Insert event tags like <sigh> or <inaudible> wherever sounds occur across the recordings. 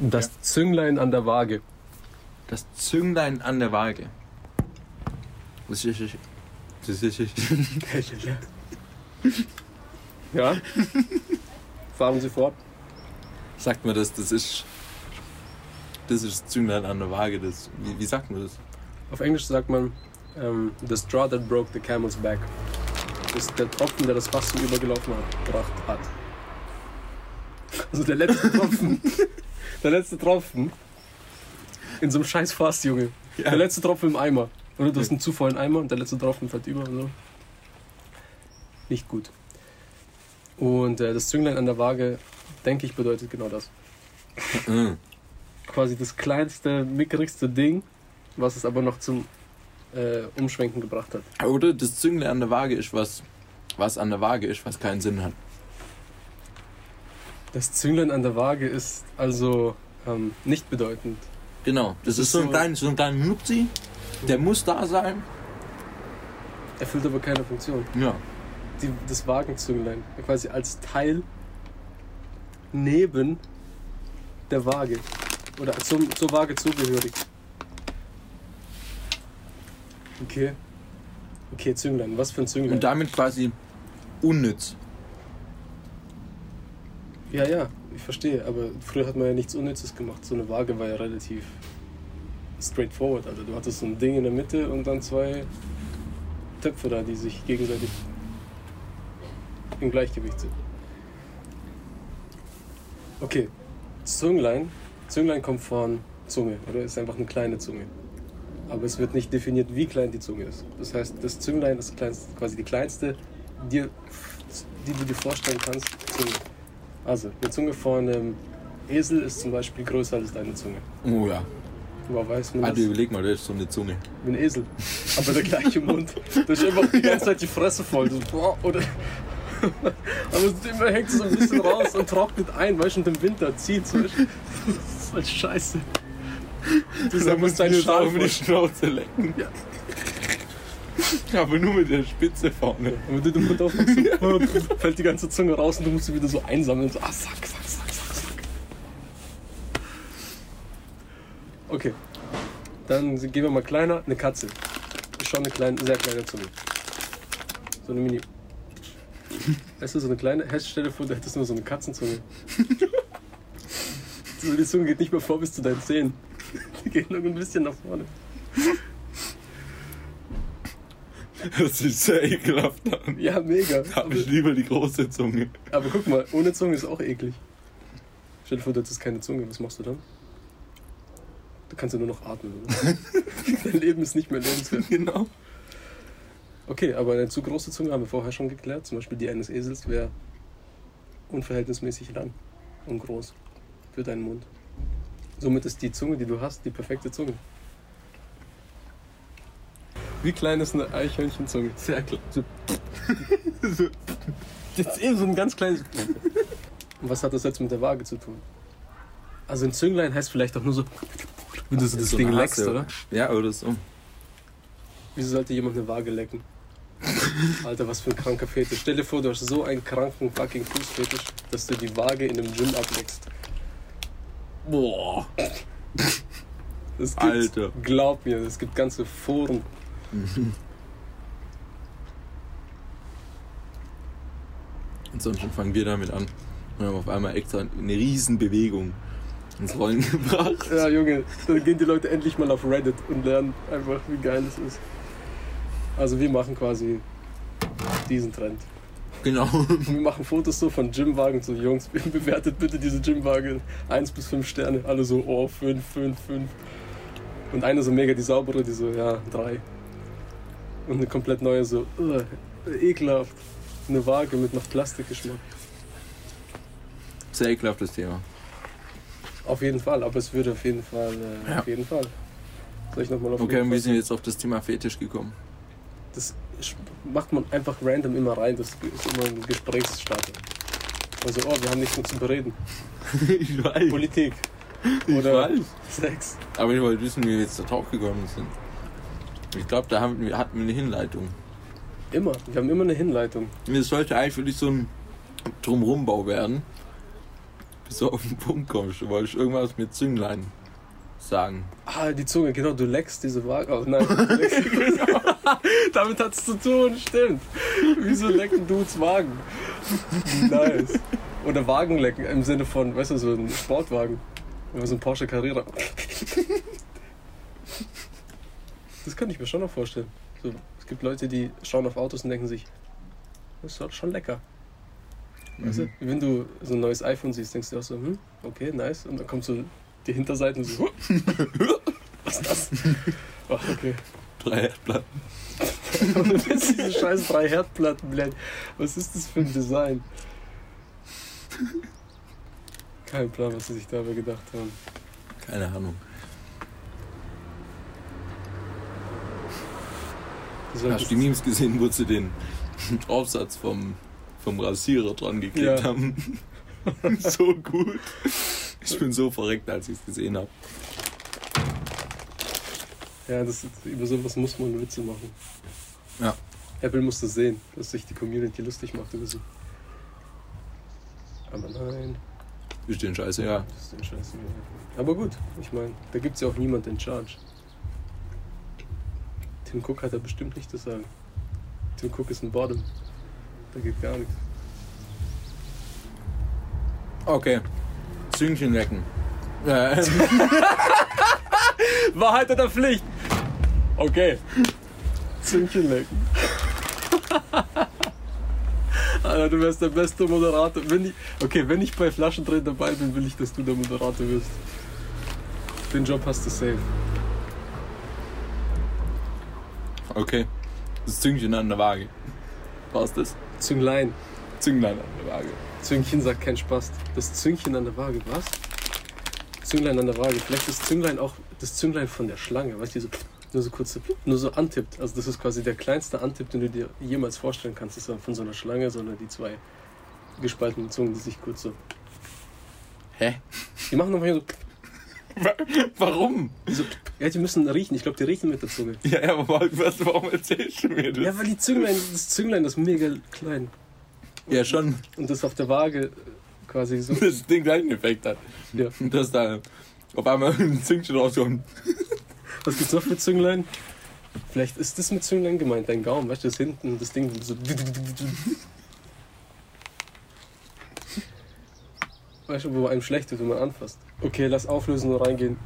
Das Zünglein an der Waage. Das Zünglein an der Waage. Das ist. Das ist. Ja? Fahren Sie fort. Sagt man das, das ist. Das ist Zünglein an der Waage. Das, wie, wie sagt man das? Auf Englisch sagt man ähm, The straw that broke the camel's back. Das ist der Tropfen, der das Fass zum Übergelaufen hat, gebracht hat. Also der letzte Tropfen. <laughs> der letzte Tropfen. In so einem scheiß Fass, Junge. Ja. Der letzte Tropfen im Eimer. Oder du hast einen zu vollen Eimer und der letzte Tropfen fällt über und so. Nicht gut. Und äh, das Zünglein an der Waage, denke ich, bedeutet genau das. Mhm. Quasi das kleinste, mickerigste Ding, was es aber noch zum äh, Umschwenken gebracht hat. Oder das Zünglein an der Waage ist was, was an der Waage ist, was keinen Sinn hat. Das Zünglein an der Waage ist also ähm, nicht bedeutend. Genau. Das, Das ist so ein kleiner so ein kleiner Nupsi. Der muss da sein. Erfüllt aber keine Funktion. Ja. Die, das Wagenzünglein, quasi als Teil neben der Waage. Oder zum, zur Waage zugehörig. Okay. Okay, Zünglein. Was für ein Zünglein? Und damit quasi unnütz. Ja, ja, ich verstehe, aber früher hat man ja nichts Unnützes gemacht. So eine Waage war ja relativ straightforward. Also du hattest so ein Ding in der Mitte und dann zwei Töpfe da, die sich gegenseitig im Gleichgewicht sind. Okay, Zünglein. Zünglein kommt von Zunge, oder? Ist einfach eine kleine Zunge. Aber es wird nicht definiert, wie klein die Zunge ist. Das heißt, das Zünglein ist quasi die kleinste, die, die du dir vorstellen kannst, Zunge. Also, eine Zunge von einem Esel ist zum Beispiel größer als deine Zunge. Oh ja. Woher weiß man Also das? überleg mal, das ist so eine Zunge. Wie ein Esel. Aber der gleiche Mund. Da ist einfach die ganze Zeit die Fresse voll. So, boah, oder <laughs> Aber immer hängt es so ein bisschen raus und trocknet ein, weißt du, und im Winter zieht so. Das ist halt scheiße. Du musst deine du Schnauze lecken. Ja. <laughs> Aber nur mit der Spitze vorne. Und wenn du den Mund aufmachst, so, <laughs> <laughs> fällt die ganze Zunge raus und du musst sie wieder so einsammeln. So, ah, sack, sack, sack, sack, sack. Okay. Dann gehen wir mal kleiner. Eine Katze. Ist schon eine kleine, sehr kleine Zunge. So eine Mini. Weißt du, so eine kleine. Hey, Stell dir vor, du hättest nur so eine Katzenzunge. so, die Zunge geht nicht mehr vor bis zu deinen Zähnen. Die geht nur ein bisschen nach vorne. Das ist sehr ekelhaft an. Ja, mega. Da habe ich lieber die große Zunge. Aber guck mal, ohne Zunge ist auch eklig. Stell dir vor, du hättest keine Zunge, was machst du dann? Du kannst ja nur noch atmen. Oder? <laughs> Dein Leben ist nicht mehr lebenswert. Genau. Okay, aber eine zu große Zunge haben wir vorher schon geklärt. Zum Beispiel die eines Esels wäre unverhältnismäßig lang und groß für deinen Mund. Somit ist die Zunge, die du hast, die perfekte Zunge. Wie klein ist eine Eichhörnchenzunge? Sehr klar. <laughs> Jetzt eben so ein ganz kleines. Und was hat das jetzt mit der Waage zu tun? Also ein Zünglein heißt vielleicht auch nur so, wenn du so das So Ding leckst, Hasse. oder? Ja, oder so. Wieso sollte jemand eine Waage lecken? Alter, was für ein kranker Fetisch. Stell dir vor, du hast so einen kranken fucking Fußfetisch, dass du die Waage in einem Gym ableckst. Boah. Das gibt's. Alter. Glaub mir, es gibt ganze Foren. Und <laughs> sonst fangen wir damit an. Und haben auf einmal extra eine Riesenbewegung ins Rollen <laughs> gebracht. Ja, Junge, dann gehen die Leute endlich mal auf Reddit und lernen einfach, wie geil es ist. Also wir machen quasi diesen Trend. Genau. <laughs> Wir machen Fotos so von Gymwagen, so Jungs, bewertet bitte diese Gymwaage 1 bis 5 Sterne. Alle so, oh, 5, 5, 5. Und eine so mega die saubere, die so, ja, 3. Und eine komplett neue so, uh, ekelhaft. Eine Waage mit noch Plastikgeschmack. Sehr ekelhaftes Thema. Auf jeden Fall, aber es würde auf jeden Fall, äh, Ja. auf jeden Fall. Soll ich nochmal auf Okay, und wir sind jetzt auf das Thema Fetisch gekommen. Das macht man einfach random immer rein, das ist immer ein Gesprächsstarter. Also, oh, wir haben nichts mehr zu bereden. <laughs> ich weiß. Politik Ich oder weiß. Sex. Aber ich wollte wissen, wie wir jetzt da drauf gekommen sind. Ich glaube, da haben wir, hatten wir eine Hinleitung. Immer. Wir haben immer eine Hinleitung. Das sollte eigentlich wirklich so ein Drumrumbau werden. bis du auf den Punkt kommst. Du wolltest irgendwas mit Zünglein sagen. Ah, die Zunge, genau, du leckst diese Waage. Oh nein, du <laughs> leckst, <laughs> damit hat es zu tun, stimmt. Wieso lecken Dudes Wagen? Nice. Oder Wagenlecken im Sinne von, weißt du, so ein Sportwagen. Oder so ein Porsche Carrera. Das kann ich mir schon noch vorstellen. So, es gibt Leute, die schauen auf Autos und denken sich, das ist doch schon lecker. Weißt du, wenn du so ein neues iPhone siehst, denkst du auch so, hm, okay, nice. Und dann kommt so die Hinterseite und so, <laughs> was ist das? Oh, okay. Drei Herdplatten. <laughs> das ist diese scheiß drei Herdplatten, blöd. Was ist das für ein Design? Kein Plan, was sie sich dabei gedacht haben. Keine Ahnung. Das war Hast du die Memes gesehen, wo sie den <laughs> Aufsatz vom, vom Rasierer dran geklebt Ja. haben? <laughs> so gut. Ich bin so verreckt, als ich es gesehen habe. ja, das, über sowas muss man Witze machen. Ja. Apple muss das sehen, dass sich die Community lustig macht über sie. Aber nein, Ist den Scheiße, ja. ist den Scheiß. Aber gut, ich meine, da gibt es ja auch niemand in Charge. Tim Cook hat da bestimmt nicht zu sagen. Tim Cook ist ein Bottom. Da geht gar nichts. Okay. Züngchen lecken. Äh, <laughs> Wahrheit oder Pflicht? Okay. Züngchen lecken. <laughs> Alter, du wärst der beste Moderator. Wenn ich, okay, wenn ich bei Flaschendrehen dabei bin, will ich, dass du der Moderator wirst. Den Job hast du safe. Okay. Das Züngchen an der Waage. War's das? Zünglein. Zünglein an der Waage. Züngchen sagt kein Spaß. Das Züngchen an der Waage, was? Zünglein an der Waage. Vielleicht ist Zünglein auch das Zünglein von der Schlange, weißt du, so, nur so kurz, so- nur so antippt. Also das ist quasi der kleinste Antipp, den du dir jemals vorstellen kannst. Das ist von so einer Schlange, sondern die zwei gespaltenen Zungen, die sich kurz so. Hä? Die machen nochmal hier so, <laughs> Warum? so. Ja, die müssen riechen. Ich glaube, die riechen mit der Zunge. Ja, ja, aber was, warum erzählst du mir das? Ja, weil die Zünglein, das Zünglein ist mega klein. Ja, schon. Und das auf der Waage quasi so. Das den gleichen Effekt hat. Ja. Und dass da auf einmal <laughs> ein Züngchen rauskommt. Was gibt's noch für Zünglein? Vielleicht ist das mit Zünglein gemeint, dein Gaumen, weißt du, das hinten, das Ding so. Weißt du, wo einem schlecht wird, wenn man anfasst. Okay, lass auflösen und reingehen.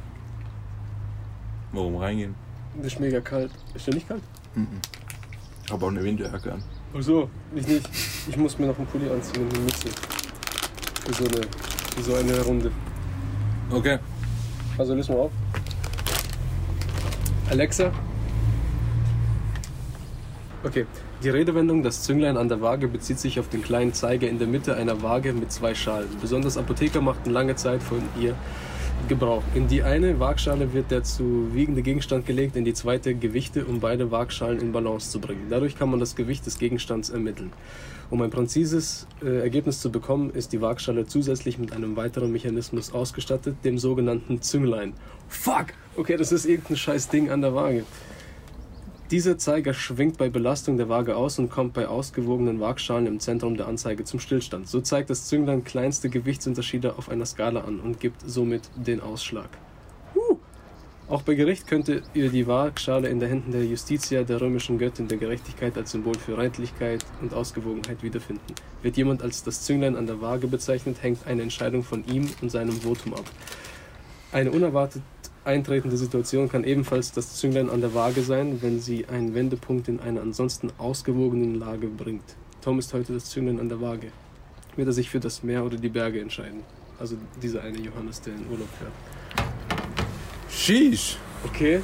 Warum reingehen? Das ist mega kalt. Ist ja nicht kalt? Mhm. Ich habe auch eine Winterjacke an. Ach so, ich nicht. Ich muss mir noch einen Pulli anziehen und eine Mütze. Für so eine, für so eine Runde. Okay. Also lösen wir auf. Alexa. Okay, die Redewendung das Zünglein an der Waage bezieht sich auf den kleinen Zeiger in der Mitte einer Waage mit zwei Schalen. Besonders Apotheker machten lange Zeit von ihr Gebrauch. In die eine Waagschale wird der zu wiegende Gegenstand gelegt, in die zweite Gewichte, um beide Waagschalen in Balance zu bringen. Dadurch kann man das Gewicht des Gegenstands ermitteln. Um ein präzises äh, Ergebnis zu bekommen, ist die Waagschale zusätzlich mit einem weiteren Mechanismus ausgestattet, dem sogenannten Zünglein. Fuck! Okay, das ist irgendein scheiß Ding an der Waage. Dieser Zeiger schwingt bei Belastung der Waage aus und kommt bei ausgewogenen Waagschalen im Zentrum der Anzeige zum Stillstand. So zeigt das Zünglein kleinste Gewichtsunterschiede auf einer Skala an und gibt somit den Ausschlag. Huh. Auch bei Gericht könnte ihr die Waagschale in den Händen der Justitia, der römischen Göttin der Gerechtigkeit, als Symbol für Redlichkeit und Ausgewogenheit wiederfinden. Wird jemand als das Zünglein an der Waage bezeichnet, hängt eine Entscheidung von ihm und seinem Votum ab. Eine unerwartet eintretende Situation kann ebenfalls das Zünglein an der Waage sein, wenn sie einen Wendepunkt in einer ansonsten ausgewogenen Lage bringt. Tom ist heute das Zünglein an der Waage. Wird er sich für das Meer oder die Berge entscheiden? Also dieser eine Johannes, der in Urlaub fährt. Sheesh. Okay.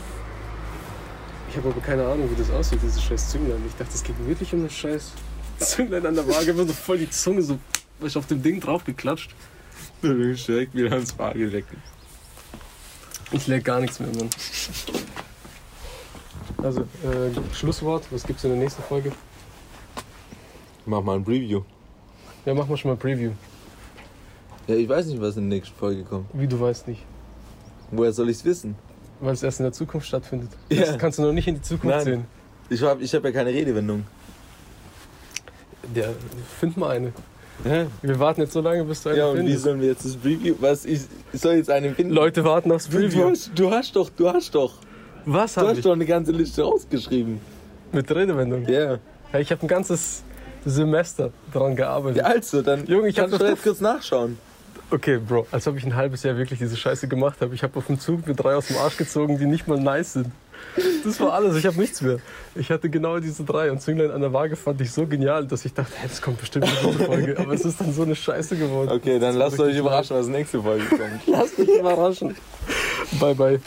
Ich habe aber keine Ahnung, wie das aussieht, dieses scheiß Zünglein. Ich dachte, es geht wirklich um das scheiß Zünglein an der Waage. Wird so voll die Zunge so auf dem Ding drauf geklatscht. Du willst direkt wieder ans Waage lecken. Ich leg gar nichts mehr, Mann. Also, äh, Schlusswort. Was gibt's in der nächsten Folge? Mach mal ein Preview. Ja, machen wir schon mal Preview. Ja, ich weiß nicht, was in der nächsten Folge kommt. Wie du weißt nicht. Woher soll ich's wissen? Weil es erst in der Zukunft stattfindet. Ja. Das kannst du noch nicht in die Zukunft Nein. sehen. Ich habe ich hab ja keine Redewendung. Ja, find mal eine. Hä? Wir warten jetzt so lange, bis du einen Ja, und wie findest. sollen wir jetzt das Review? Was ich, ich soll jetzt einen finden? Leute warten aufs du, Preview. hast, du hast doch, du hast doch, Was du habe hast ich? doch eine ganze Liste rausgeschrieben. Mit Redewendung. Ja. Ja, ich habe ein ganzes Semester dran gearbeitet. Ja, also, dann Junge, ich hab kannst du doch- jetzt kurz nachschauen. Okay, Bro, als ob ich ein halbes Jahr wirklich diese Scheiße gemacht habe. Ich habe auf dem Zug mir drei aus dem Arsch gezogen, die nicht mal nice sind. Das war alles, ich habe nichts mehr. Ich hatte genau diese drei und Zünglein an der Waage fand ich so genial, dass ich dachte, hey, das kommt bestimmt eine gute Folge. Aber es ist dann so eine Scheiße geworden. Okay, dann lasst euch überraschen, was nächste Folge kommt. <laughs> Lass dich überraschen. Bye, bye.